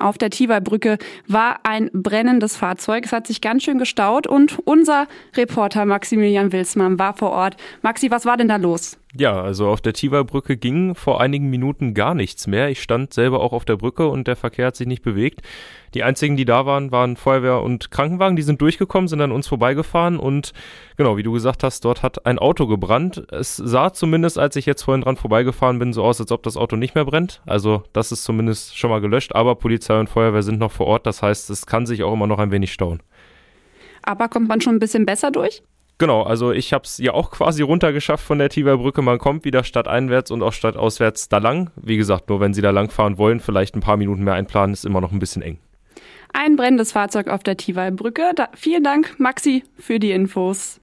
Auf der Tiwai-Brücke war ein brennendes Fahrzeug. Es hat sich ganz schön gestaut und unser Reporter Maximilian Wilsmann war vor Ort. Maxi, was war denn da los? Ja, also auf der Tiwai-Brücke ging vor einigen Minuten gar nichts mehr. Ich stand selber auch auf der Brücke und der Verkehr hat sich nicht bewegt. Die einzigen, die da waren, waren Feuerwehr und Krankenwagen. Die sind durchgekommen, sind an uns vorbeigefahren und genau, wie du gesagt hast, dort hat ein Auto gebrannt. Es sah zumindest, als ich jetzt vorhin dran vorbeigefahren bin, so aus, als ob das Auto nicht mehr brennt. Also das ist zumindest schon mal gelöscht, aber Polizei und Feuerwehr sind noch vor Ort. Das heißt, es kann sich auch immer noch ein wenig stauen. Aber kommt man schon ein bisschen besser durch? Genau, also ich habe es ja auch quasi runtergeschafft von der Tiwer Brücke. Man kommt wieder stadteinwärts und auch stadtauswärts da lang. Wie gesagt, nur wenn Sie da lang fahren wollen, vielleicht ein paar Minuten mehr einplanen, ist immer noch ein bisschen eng. Ein brennendes Fahrzeug auf der Tiwai Brücke. vielen Dank, Maxi, für die Infos.